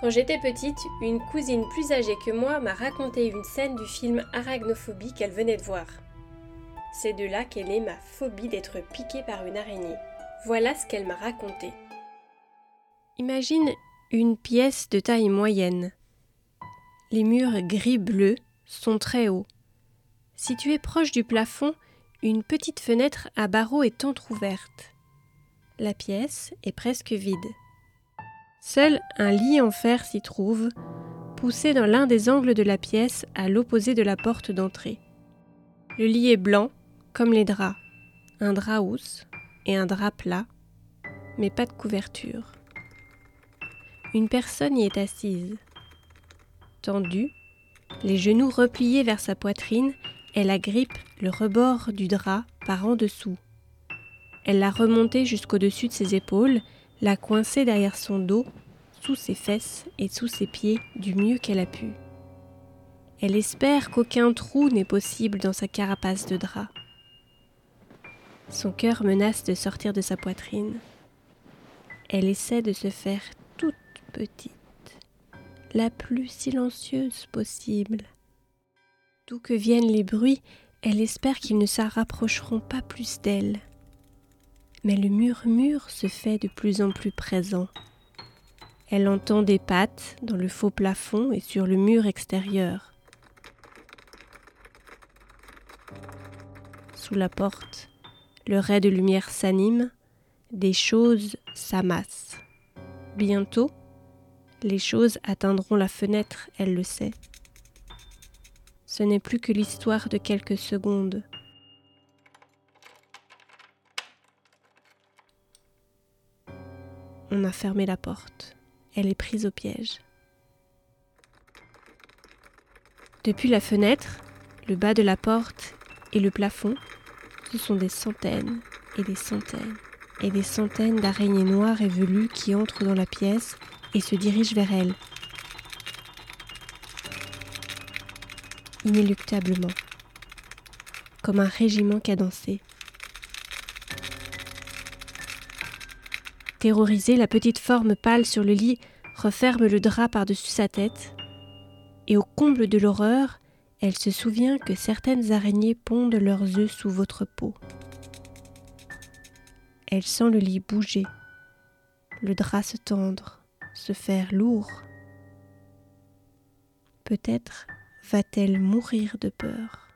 Quand j'étais petite, une cousine plus âgée que moi m'a raconté une scène du film Arachnophobie qu'elle venait de voir. C'est de là qu'est née ma phobie d'être piquée par une araignée. Voilà ce qu'elle m'a raconté. Imagine une pièce de taille moyenne. Les murs gris-bleu sont très hauts. Située proche du plafond, une petite fenêtre à barreaux est entr'ouverte. La pièce est presque vide. Seul un lit en fer s'y trouve, poussé dans l'un des angles de la pièce à l'opposé de la porte d'entrée. Le lit est blanc, comme les draps, un drap housse et un drap plat, mais pas de couverture. Une personne y est assise. Tendue, les genoux repliés vers sa poitrine, elle agrippe le rebord du drap par en dessous. Elle l'a remonté jusqu'au-dessus de ses épaules l'a coincé derrière son dos, sous ses fesses et sous ses pieds du mieux qu'elle a pu. Elle espère qu'aucun trou n'est possible dans sa carapace de drap. Son cœur menace de sortir de sa poitrine. Elle essaie de se faire toute petite, la plus silencieuse possible. D'où que viennent les bruits, elle espère qu'ils ne se rapprocheront pas plus d'elle mais le murmure se fait de plus en plus présent. Elle entend des pattes dans le faux plafond et sur le mur extérieur. Sous la porte, le ray de lumière s'anime, des choses s'amassent. Bientôt, les choses atteindront la fenêtre, elle le sait. Ce n'est plus que l'histoire de quelques secondes. On a fermé la porte. Elle est prise au piège. Depuis la fenêtre, le bas de la porte et le plafond, ce sont des centaines et des centaines et des centaines d'araignées noires et velues qui entrent dans la pièce et se dirigent vers elle. Inéluctablement, comme un régiment cadencé. Terrorisée, la petite forme pâle sur le lit referme le drap par-dessus sa tête, et au comble de l'horreur, elle se souvient que certaines araignées pondent leurs œufs sous votre peau. Elle sent le lit bouger, le drap se tendre, se faire lourd. Peut-être va-t-elle mourir de peur.